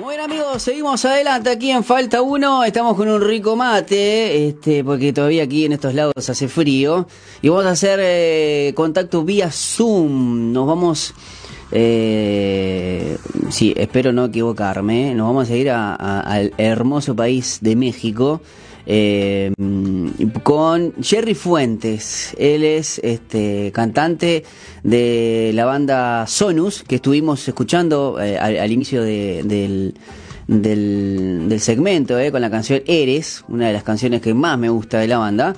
Bueno amigos, seguimos adelante aquí en Falta 1, estamos con un rico mate, este, porque todavía aquí en estos lados hace frío, y vamos a hacer eh, contacto vía Zoom, nos vamos, eh, sí, espero no equivocarme, nos vamos a ir a- al hermoso país de México, eh, con Jerry Fuentes. Él es este cantante de la banda Sonus, que estuvimos escuchando eh, al, inicio de- del, del, del segmento, eh, con la canción Eres, una de las canciones que más me gusta de la banda.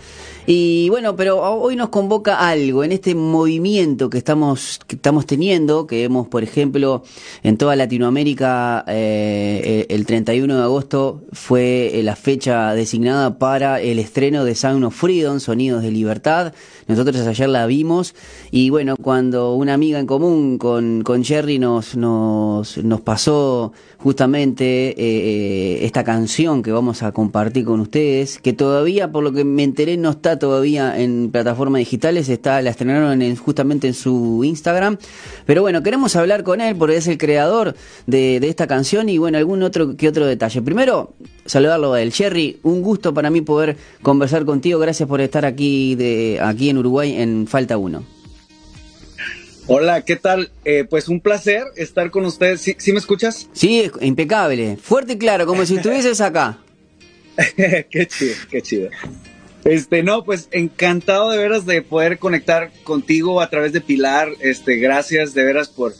Y bueno, pero hoy nos convoca algo en este movimiento que estamos, que estamos teniendo, que vemos, por ejemplo, en toda Latinoamérica, eh, el 31 de agosto fue eh, la fecha designada para el estreno de Sound of Freedom, Sonidos de Libertad. Nosotros ayer la vimos y bueno, cuando una amiga en común con, con Jerry nos, nos, nos pasó justamente eh, eh, esta canción que vamos a compartir con ustedes, que todavía, por lo que me enteré, no está todavía en plataformas digitales, está, la estrenaron en- justamente en su Instagram. Pero bueno, queremos hablar con él porque es el creador de, de esta canción y bueno, algún otro que otro detalle. Primero, saludarlo a él. Jerry, un gusto para mí poder conversar contigo. Gracias por estar aquí, de, aquí en Uruguay en Falta 1. Hola, ¿qué tal? Eh, pues un placer estar con ustedes. ¿Sí, sí me escuchas? Sí, impecable. Fuerte y claro, como si estuvieses acá. qué chido, qué chido. Este, no, pues encantado de veras de poder conectar contigo a través de Pilar. Este, gracias de veras por,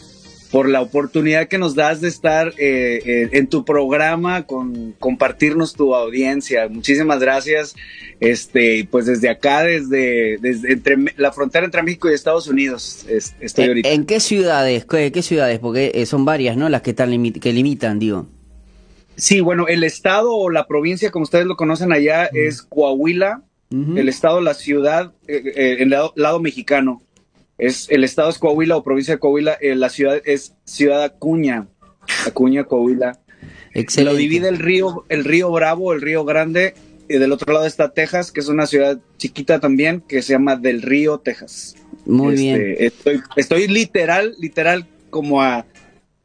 por la oportunidad que nos das de estar eh, eh, en tu programa, con compartirnos tu audiencia. Muchísimas gracias. Este, pues desde acá, desde, desde entre la frontera entre México y Estados Unidos, es- estoy ¿En, ahorita. en qué ciudades? ¿Qué, qué ciudades? Porque eh, son varias, ¿no? Las que están limi- que limitan, digo. Sí, bueno, el estado o la provincia, como ustedes lo conocen allá, es Coahuila. El estado, la ciudad, eh, eh, el lado, lado mexicano. Es, el estado es Coahuila o provincia de Coahuila. eh, la ciudad es Ciudad Acuña. Acuña, Coahuila. Excelente. Lo divide el río, el río Bravo, el río Grande. Y del otro lado está Texas, que es una ciudad chiquita también, que se llama Del Río, Texas. Muy Este, bien. Estoy, estoy literal, literal, como a,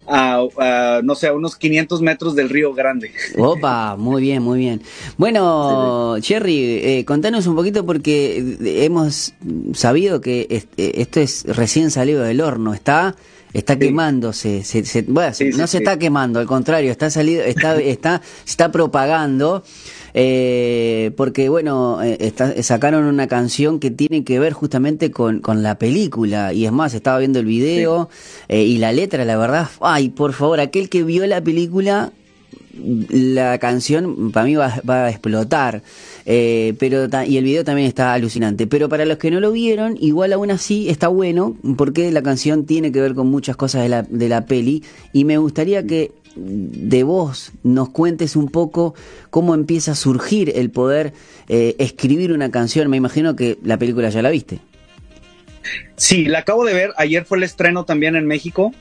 a, a, no sé, a unos 500 metros del río Grande. Opa, muy bien, muy bien. Bueno, Jerry, eh, contanos un poquito porque hemos sabido que eh, esto es recién salido del horno, está está quemándose, se, se- bueno, no se está quemando, al contrario, está salido, está está se está propagando eh, porque bueno, eh, está- sacaron una canción que tiene que ver justamente con, con la película y es más, estaba viendo el video eh, y la letra, la verdad, ay, por favor, aquel que vio la película la canción para mí va, va a explotar. Eh, pero y el video también está alucinante. Pero para los que no lo vieron, igual aún así está bueno, porque la canción tiene que ver con muchas cosas de la, de la peli. Y me gustaría que de vos nos cuentes un poco cómo empieza a surgir el poder eh, escribir una canción. Me imagino que la película ya la viste. Sí, la acabo de ver. Ayer fue el estreno también en México.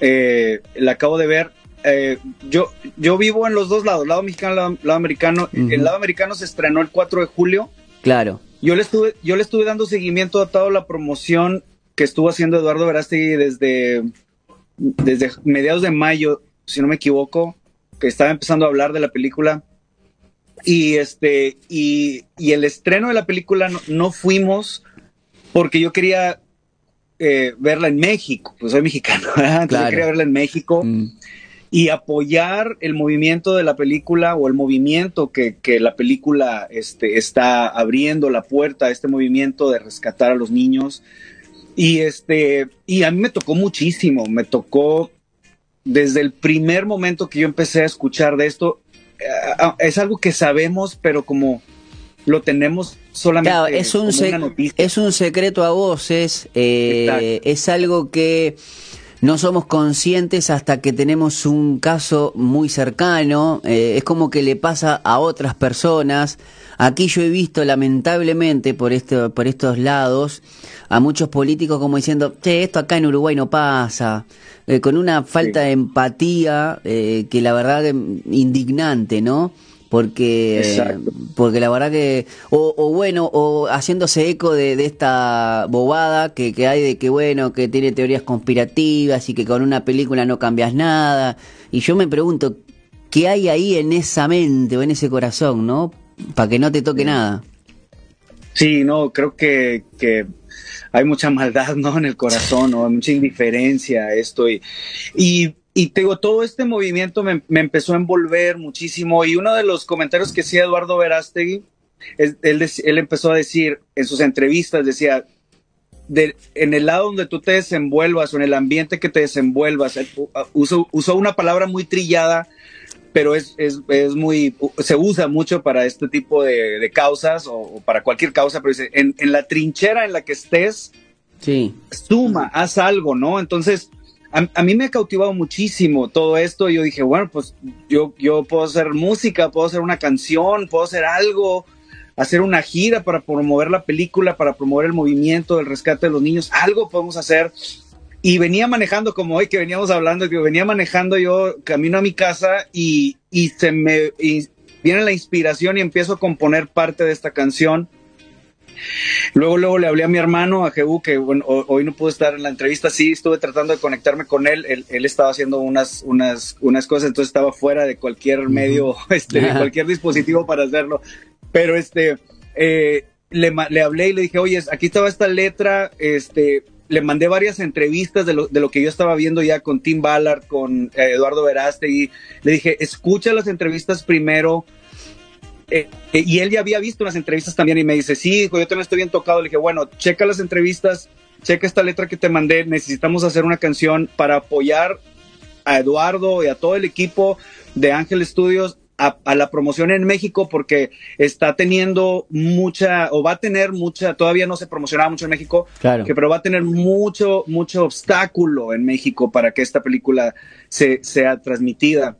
Eh, la acabo de ver. Eh, yo, yo vivo en los dos lados, lado mexicano, lado, lado americano. El lado americano se estrenó el 4 de julio. Claro. Yo le estuve, yo le estuve dando seguimiento a toda la promoción que estuvo haciendo Eduardo Verástegui desde, desde mediados de mayo, si no me equivoco, que estaba empezando a hablar de la película. Y este, y, y el estreno de la película no, no fuimos porque yo quería eh, verla en México, pues soy mexicano, ¿verdad? entonces Claro. yo quería verla en México Mm. y apoyar el movimiento de la película o el movimiento que, que la película este, está abriendo la puerta a este movimiento de rescatar a los niños. Y, este, y a mí me tocó muchísimo, me tocó desde el primer momento que yo empecé a escuchar de esto, eh, es algo que sabemos, pero como lo tenemos solamente Claro, es un, como sec- una noticia. es un secreto a voces, eh, es algo que no somos conscientes hasta que tenemos un caso muy cercano, eh, es como que le pasa a otras personas. Aquí yo he visto lamentablemente por, este, por estos lados a muchos políticos como diciendo, che, esto acá en Uruguay no pasa, eh, con una falta Sí. de empatía eh, que la verdad que indignante, ¿no? Porque, porque la verdad que, o, o bueno, o haciéndose eco de, de esta bobada que, que hay de que bueno, que tiene teorías conspirativas y que con una película no cambias nada. Y yo me pregunto, qué hay ahí en esa mente o en ese corazón, ¿no? Para que no te toque nada. Sí, no, creo que, que hay mucha maldad, ¿no? En el corazón, ¿no? Hay mucha indiferencia a esto y, y, y te digo, todo este movimiento me, me, empezó a envolver muchísimo y uno de los comentarios que hacía Eduardo Verástegui, él, él, empezó a decir en sus entrevistas, decía, de, en el lado donde tú te desenvuelvas o en el ambiente que te desenvuelvas, usó, usó una palabra muy trillada, pero es, es, es, muy, se usa mucho para este tipo de, de causas o, o, para cualquier causa, pero dice, en, en, la trinchera en la que estés, sí. suma, haz algo, ¿no? Entonces, a, mí me ha cautivado muchísimo todo esto. Yo dije, bueno, pues yo, yo puedo hacer música, puedo hacer una canción, puedo hacer algo, hacer una gira para promover la película, para promover el movimiento del rescate de los niños, algo podemos hacer. Y venía manejando, como hoy que veníamos hablando, que venía manejando yo camino a mi casa y, y se me y viene la inspiración y empiezo a componer parte de esta canción. Luego, luego le hablé a mi hermano, a Jehú, que bueno, hoy no pude estar en la entrevista, sí, estuve tratando de conectarme con él, él, él estaba haciendo unas, unas, unas cosas, entonces estaba fuera de cualquier medio, este, de cualquier dispositivo para hacerlo, pero este, eh, le, le hablé y le dije, oye, aquí estaba esta letra, este, le mandé varias entrevistas de lo, de lo, que yo estaba viendo ya con Tim Ballard, con eh, Eduardo Verástegui. Le dije, escucha las entrevistas primero. Eh, eh, y él ya había visto unas entrevistas también y me dice, sí, hijo, yo también estoy bien tocado. Le dije, bueno, checa las entrevistas, checa esta letra que te mandé. Necesitamos hacer una canción para apoyar a Eduardo y a todo el equipo de Ángel Studios a, a, la promoción en México porque está teniendo mucha, o va a tener mucha, todavía no se promocionaba mucho en México, claro. que, pero va a tener mucho, mucho obstáculo en México para que esta película se, sea transmitida.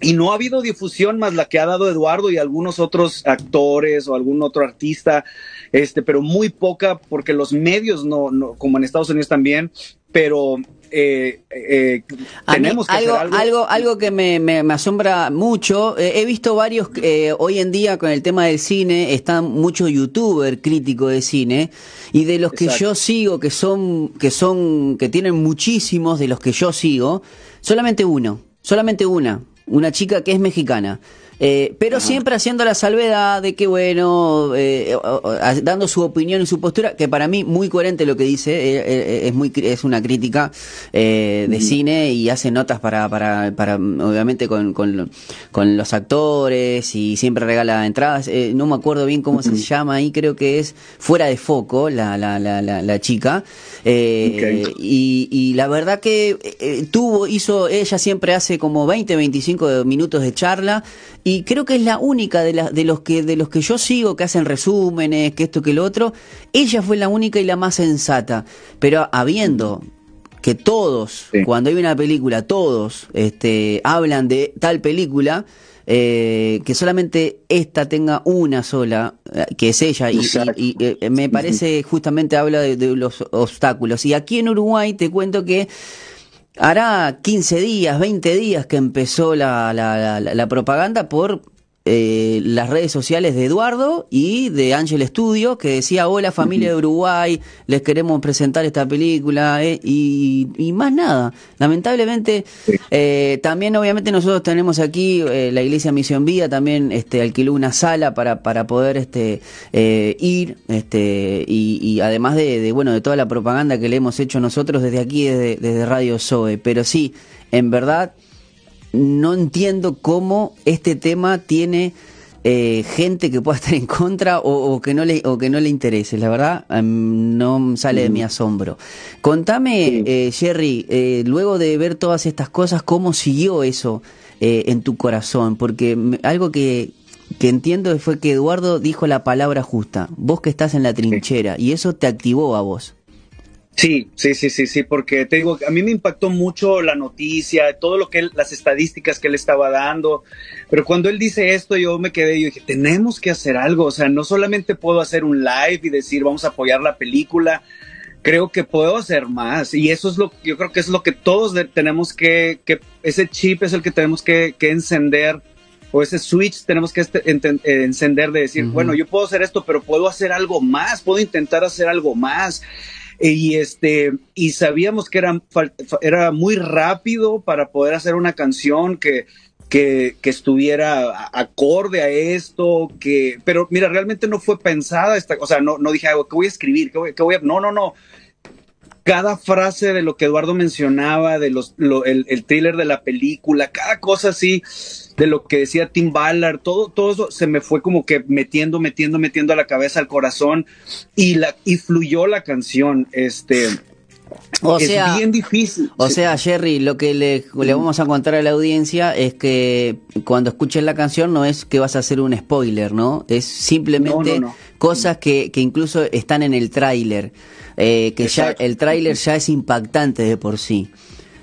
Y no ha habido difusión más la que ha dado Eduardo y algunos otros actores o algún otro artista, este, pero muy poca porque los medios no, no como en Estados Unidos también, pero eh, eh, tenemos mí, que algo, hacer algo. algo, algo que me, me, me asombra mucho. Eh, he visto varios, eh, hoy en día con el tema del cine, están muchos youtubers críticos de cine, y de los que yo sigo, que son, que son, que tienen muchísimos de los que yo sigo, solamente uno, solamente una, una chica que es mexicana. Eh, pero Ajá. siempre haciendo la salvedad de que, bueno, eh, dando su opinión y su postura, que para mí muy coherente lo que dice, eh, es muy es una crítica de mm. cine y hace notas para, para, para obviamente, con, con, con, los actores y siempre regala entradas. no me acuerdo bien cómo mm. se llama ahí, creo que es Fuera de Foco, la, la, la, la, la chica. Okay. y, y, la verdad que tuvo, hizo, ella siempre hace como 20, 25 minutos de charla y creo que es la única de, la, de los que de los que yo sigo que hacen resúmenes, que esto que lo otro, ella fue la única y la más sensata, pero habiendo que todos, sí. cuando hay una película, todos este, hablan de tal película, eh, que solamente esta tenga una sola, que es ella, y, y, y eh, me parece justamente habla de, de los obstáculos. Y aquí en Uruguay te cuento que hará 15 días, 20 días que empezó la, la, la, la propaganda por eh, las redes sociales de Eduardo y de Ángel Studio, que decía, hola familia de Uruguay, les queremos presentar esta película, eh, y, y, más nada. Lamentablemente, eh, también obviamente nosotros tenemos aquí, eh, la iglesia Misión Vía también este, alquiló una sala para, para poder este, eh, ir, este, y, y además de, de, bueno, de toda la propaganda que le hemos hecho nosotros desde aquí, desde, desde Radio Zoe. Pero sí, en verdad, no entiendo cómo este tema tiene eh, gente que pueda estar en contra o, o, que no le o que no le interese. La verdad um, no sale de mi asombro. Contame eh, Jerry eh, luego de ver todas estas cosas cómo siguió eso eh, en tu corazón porque algo que que entiendo fue que Eduardo dijo la palabra justa. Vos que estás en la trinchera y eso te activó a vos Sí, sí, sí, sí, sí, porque te digo, a mí me impactó mucho la noticia, todo lo que él, las estadísticas que él estaba dando, pero cuando él dice esto yo me quedé, yo dije, tenemos que hacer algo, o sea, no solamente puedo hacer un live y decir, vamos a apoyar la película, creo que puedo hacer más y eso es lo, yo creo que es lo que todos tenemos que, que, ese chip es el que tenemos que, que encender o ese switch tenemos que este, encender de decir, uh -huh. bueno, yo puedo hacer esto, pero puedo hacer algo más, puedo intentar hacer algo más y este y sabíamos que era, era muy rápido para poder hacer una canción que, que, que, estuviera acorde a esto, que, pero mira, realmente no fue pensada esta, o sea, no, no dije, ¿qué voy a escribir? ¿Qué voy, qué voy a, no, no, no. Cada frase de lo que Eduardo mencionaba, de los, el, el thriller de la película, cada cosa así, de lo que decía Tim Ballard, todo, todo eso se me fue como que metiendo, metiendo, metiendo a la cabeza, al corazón, y la, y fluyó la canción, este, o es sea, bien difícil. O sea, Jerry, lo que le, le, vamos a contar a la audiencia es que cuando escuches la canción no es que vas a hacer un spoiler, ¿no? Es simplemente cosas que, que, incluso están en el tráiler, eh, que ya el tráiler ya es impactante de por sí.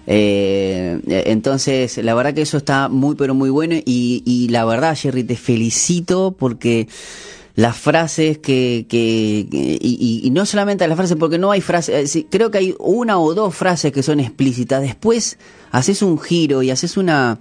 Eh, entonces, la verdad que eso está muy, pero muy bueno y, y la verdad, Jerry, te felicito porque las frases que, que, y, no solamente las frases, porque no hay frases, eh, creo que hay una o dos frases que son explícitas. Después haces un giro y haces una,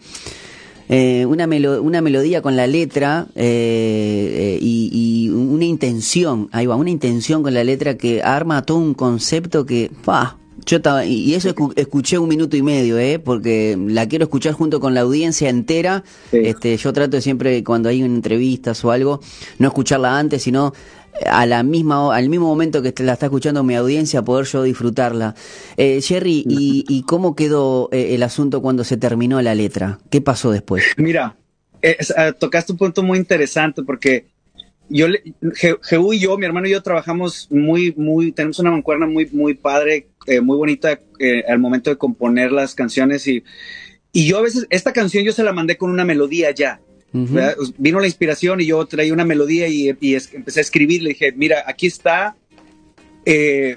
eh, una, una melodía con la letra eh, y, una intención, ahí va, una intención con la letra que arma todo un concepto que, pa, yo estaba, y eso escuché un minuto y medio, ¿eh? porque la quiero escuchar junto con la audiencia entera. Este, yo trato siempre, cuando hay entrevistas o algo, no escucharla antes, sino a la misma, al mismo momento que la está escuchando mi audiencia, poder yo disfrutarla. Eh, Jerry, ¿y, cómo quedó eh, el asunto cuando se terminó la letra? ¿Qué pasó después? Mira, eh, tocaste un punto muy interesante porque yo, Jehu y yo, mi hermano y yo trabajamos muy, muy, tenemos una mancuerna muy, muy padre, eh, muy bonita eh, al momento de componer las canciones y, y yo a veces, esta canción yo se la mandé con una melodía ya. Vino la inspiración y yo traía una melodía y, y empecé a escribir, le dije, mira, aquí está, eh,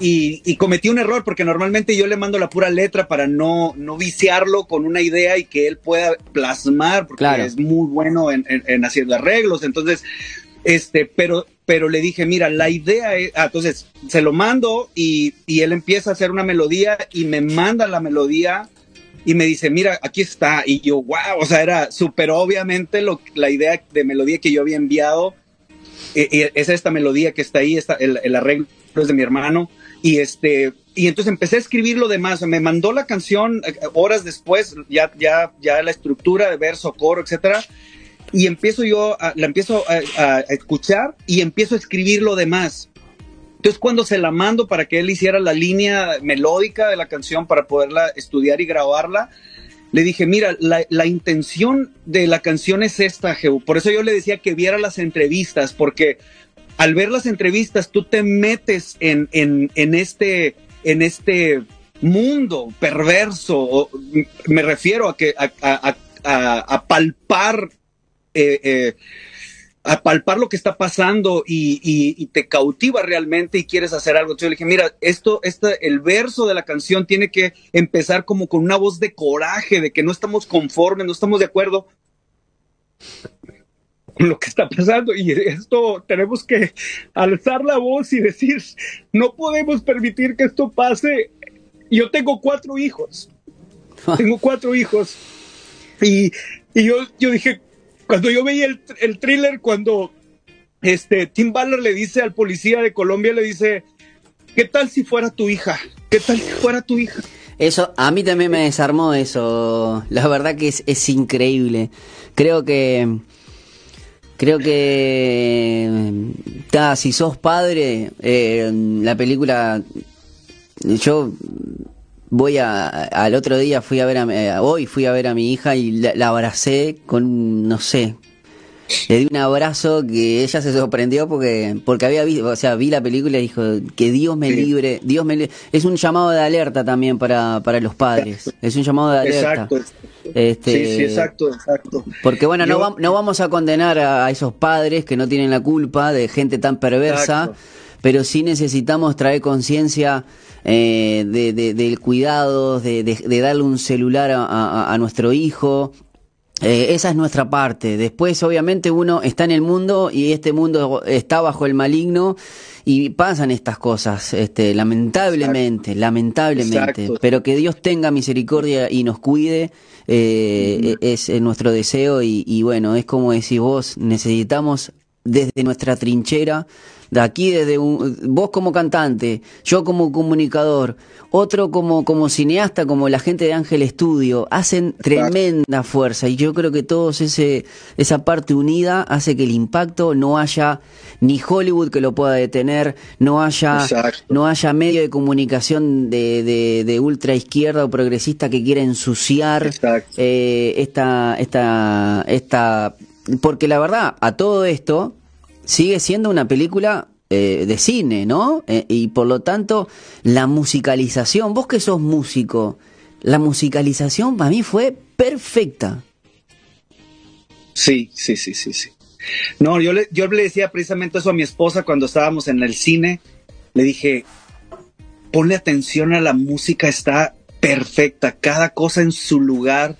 y, cometí un error porque normalmente yo le mando la pura letra para no, no viciarlo con una idea y que él pueda plasmar, porque es muy bueno en, en, hacer arreglos. Entonces, este, pero, pero le dije, mira, la idea es, ah, entonces se lo mando y, y él empieza a hacer una melodía y me manda la melodía y me dice, mira, aquí está. Y yo, wow, o sea, era súper obviamente lo, la idea de melodía que yo había enviado. E, es esta melodía que está ahí, está el, el arreglo es de mi hermano. Y este, y entonces empecé a escribir lo demás. Me mandó la canción eh, horas después, ya, ya, ya la estructura de verso, coro, etcétera. Y empiezo yo, a, la empiezo a, escuchar y empiezo a escribir lo demás. Entonces cuando se la mando para que él hiciera la línea melódica de la canción para poderla estudiar y grabarla, le dije, mira, la, la, intención de la canción es esta, Jehu. Por eso yo le decía que viera las entrevistas, porque al ver las entrevistas, tú te metes en, en, este, en este mundo perverso. Me refiero a que a, palpar. Eh, eh, a palpar lo que está pasando y, te cautiva realmente y quieres hacer algo. Entonces yo le dije, mira, esto, este, el verso de la canción tiene que empezar como con una voz de coraje, de que no estamos conformes, no estamos de acuerdo lo que está pasando y esto tenemos que alzar la voz y decir, no podemos permitir que esto pase. Yo tengo cuatro hijos, tengo cuatro hijos y, y yo, yo dije, cuando yo veía el, el thriller, cuando este, Tim Ballard le dice al policía de Colombia, le dice, ¿qué tal si fuera tu hija? ¿Qué tal si fuera tu hija? Eso, a mí también me desarmó eso. La verdad que es, es increíble. Creo que Creo que ta, si sos padre, eh, la película, yo voy a, al otro día fui a ver a, hoy fui a ver a mi hija y la, la abracé con, no sé, le di un abrazo que ella se sorprendió porque porque había visto, o sea, vi la película y dijo que Dios me libre, Dios me Es un llamado de alerta también para, para los padres. Es un llamado de alerta. Exacto. Este, sí, sí, exacto, exacto. Porque bueno, no, no vamos a condenar a, esos padres que no tienen la culpa de gente tan perversa, pero sí necesitamos traer conciencia eh, de, del cuidado, de, de, darle un celular a, a nuestro hijo, eh, esa es nuestra parte. Después, obviamente, uno está en el mundo y este mundo está bajo el maligno y pasan estas cosas, este, lamentablemente, lamentablemente. Pero que Dios tenga misericordia y nos cuide eh, es, nuestro deseo y, y, bueno, es como decís vos, necesitamos desde nuestra trinchera, de aquí desde un, vos como cantante, yo como comunicador, otro como, como cineasta, como la gente de Ángel Estudio, hacen tremenda fuerza. Y yo creo que todos ese, esa parte unida hace que el impacto no haya ni Hollywood que lo pueda detener, no haya, no haya medio de comunicación de, de, de, ultra izquierda o progresista que quiera ensuciar eh, esta, esta, esta, porque la verdad, a todo esto, sigue siendo una película eh, de cine, ¿no? Eh, y por lo tanto, la musicalización, vos que sos músico, la musicalización para mí fue perfecta. Sí, sí, sí, sí, sí. No, yo le, yo le decía precisamente eso a mi esposa cuando estábamos en el cine. Le dije, ponle atención a la música, está perfecta, cada cosa en su lugar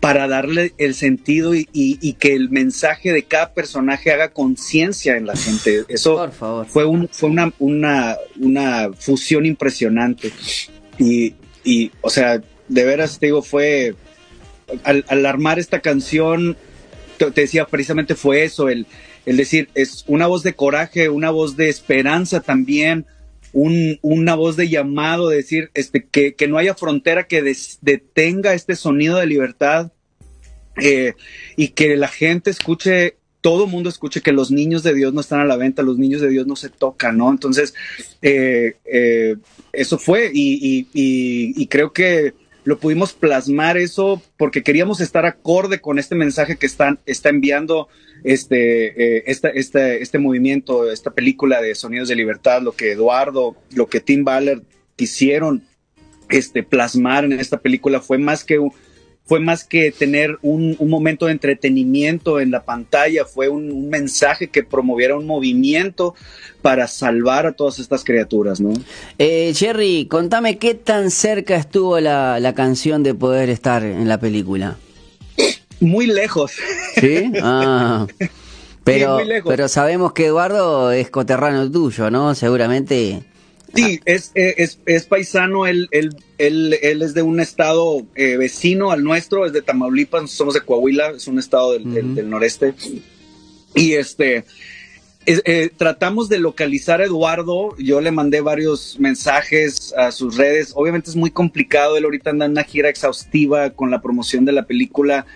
para darle el sentido y, que el mensaje de cada personaje haga conciencia en la gente. Eso fue, un, fue una, una, una fusión impresionante. Y, y, o sea, de veras te digo, fue, al, al armar esta canción, te, decía precisamente fue eso, el, el decir, es una voz de coraje, una voz de esperanza también, un, una voz de llamado, de decir este, que, que no haya frontera que detenga este sonido de libertad eh, y que la gente escuche, todo mundo escuche que los niños de Dios no están a la venta, los niños de Dios no se tocan, ¿no? Entonces, eh, eh, eso fue y, creo que lo pudimos plasmar eso porque queríamos estar acorde con este mensaje que están, está enviando este, este, este movimiento, esta película de Sonidos de Libertad, lo que Eduardo, lo que Tim Baller quisieron este, plasmar en esta película fue más que fue más que tener un, momento de entretenimiento en la pantalla, fue un, mensaje que promoviera un movimiento para salvar a todas estas criaturas, ¿no? Eh, Jerry, contame qué tan cerca estuvo la, la canción de poder estar en la película. Muy lejos. ¿Sí? Ah. Pero, pero sabemos que Eduardo es coterráneo tuyo, ¿no? Seguramente. Sí, es, es, es paisano, él, él, él, él, es de un estado eh, vecino al nuestro, es de Tamaulipas, somos de Coahuila, es un estado del, del, noreste. Y este, eh, tratamos de localizar a Eduardo, yo le mandé varios mensajes a sus redes, obviamente es muy complicado, él ahorita anda en una gira exhaustiva con la promoción de la película,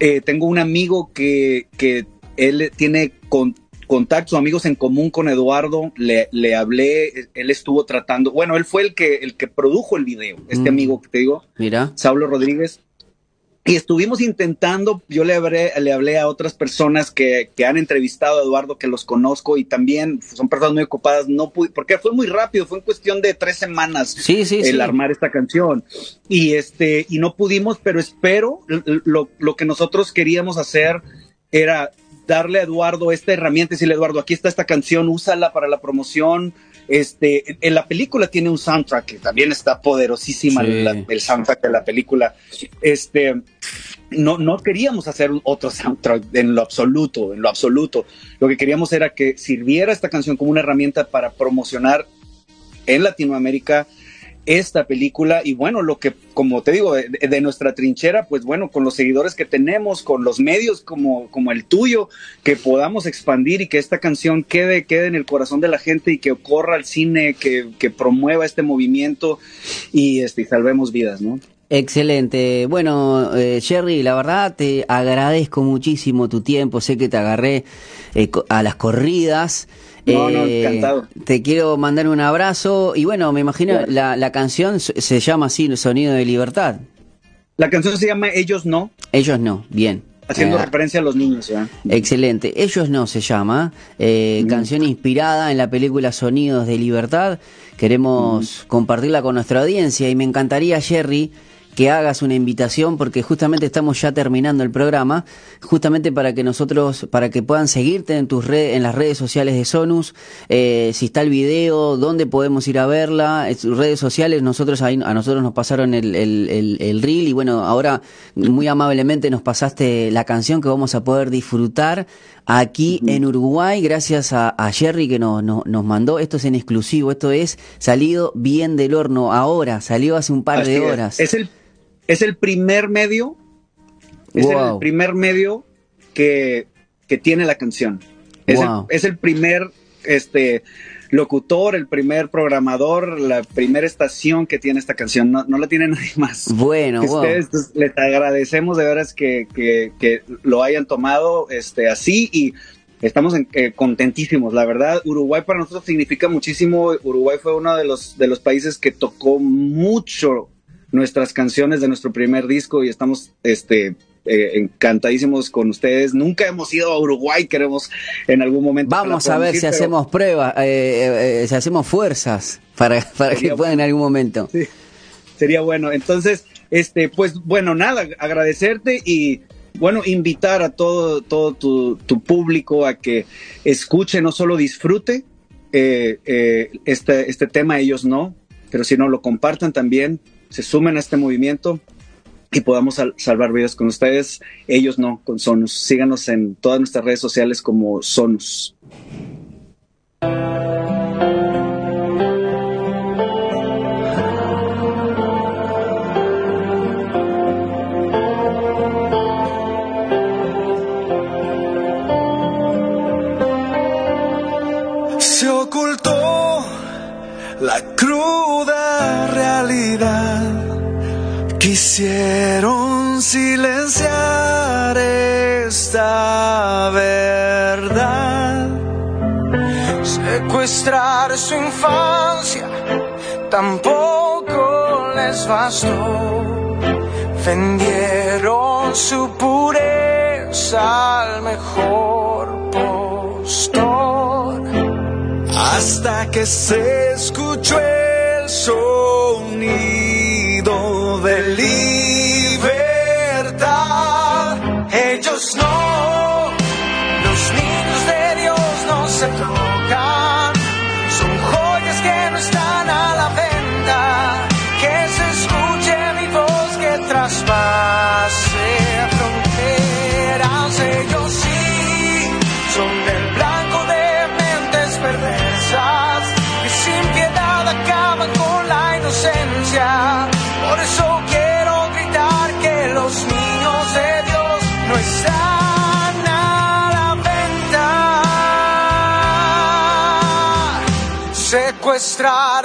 eh, tengo un amigo que, que él tiene con, contactos, amigos en común con Eduardo, le, le, hablé, él estuvo tratando, bueno, él fue el que, el que produjo el video, este mm. amigo que te digo, Mira. Saulo Rodríguez. Y estuvimos intentando, yo le hablé, le hablé a otras personas que, que, han entrevistado a Eduardo, que los conozco y también son personas muy ocupadas, no pude, porque fue muy rápido, fue en cuestión de tres semanas sí, sí, el armar esta canción. Y este, y no pudimos, pero espero, lo, lo que nosotros queríamos hacer era darle a Eduardo esta herramienta y decirle, Eduardo, aquí está esta canción, úsala para la promoción, este, en la película tiene un soundtrack que también está poderosísima, el soundtrack de la película. Este, no, no queríamos hacer otro soundtrack en lo absoluto, en lo absoluto. Lo que queríamos era que sirviera esta canción como una herramienta para promocionar en Latinoamérica esta película y bueno, lo que, como te digo, de, nuestra trinchera, pues bueno, con los seguidores que tenemos, con los medios como, como el tuyo, que podamos expandir y que esta canción quede, quede en el corazón de la gente y que corra al cine, que, que promueva este movimiento y, este, salvemos vidas, ¿no? Excelente. Bueno, eh, Jerry, la verdad te agradezco muchísimo tu tiempo. Sé que te agarré eh, a las corridas. No, no, eh, encantado. Te quiero mandar un abrazo y bueno, me imagino la, la canción se llama así, El Sonido de Libertad. La canción se llama Ellos No. Ellos No, bien. Haciendo eh, referencia a los niños, ¿ya? Excelente. Ellos no se llama. Eh, canción inspirada en la película Sonidos de Libertad. Queremos compartirla con nuestra audiencia y me encantaría, Jerry, que hagas una invitación porque justamente estamos ya terminando el programa, justamente para que nosotros, para que puedan seguirte en tus redes, en las redes sociales de Sonus, eh, si está el video, dónde podemos ir a verla, en sus redes sociales, nosotros ahí, a nosotros nos pasaron el, el, el, reel y bueno, ahora muy amablemente nos pasaste la canción que vamos a poder disfrutar aquí en Uruguay, gracias a, Jerry que nos, nos, mandó. Esto es en exclusivo, esto es salido bien del horno ahora, salió hace un par de horas. Es el es el primer medio, es el primer medio que, que tiene la canción. Es, el, primer este, locutor, el primer programador, la primera estación que tiene esta canción. No, la tiene nadie más. Bueno, Ustedes, les agradecemos de veras que, que, lo hayan tomado este, así y estamos eh, contentísimos. La verdad, Uruguay para nosotros significa muchísimo. Uruguay fue uno de los, de los países que tocó mucho nuestras canciones de nuestro primer disco y estamos este, eh, encantadísimos con ustedes. Nunca hemos ido a Uruguay, queremos en algún momento. Vamos a ver si hacemos pruebas, eh, si hacemos fuerzas para, para que puedan en algún momento. Sí, sería bueno. Entonces, este, pues bueno, nada, agradecerte y bueno, invitar a todo, todo tu, público a que escuche, no solo disfrute eh, este, este tema, ellos no, pero si no lo compartan también, se sumen a este movimiento y podamos salvar vidas con ustedes. Ellos no, con Sonus. Síganos en todas nuestras redes sociales como Sonus. Se ocultó la cruda realidad. Quisieron silenciar esta verdad, secuestrar su infancia, tampoco les bastó. Vendieron su pureza al mejor postor, hasta que se escuchó sonido de libertad. Ellos no, los niños de Dios no se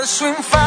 Secuestrar su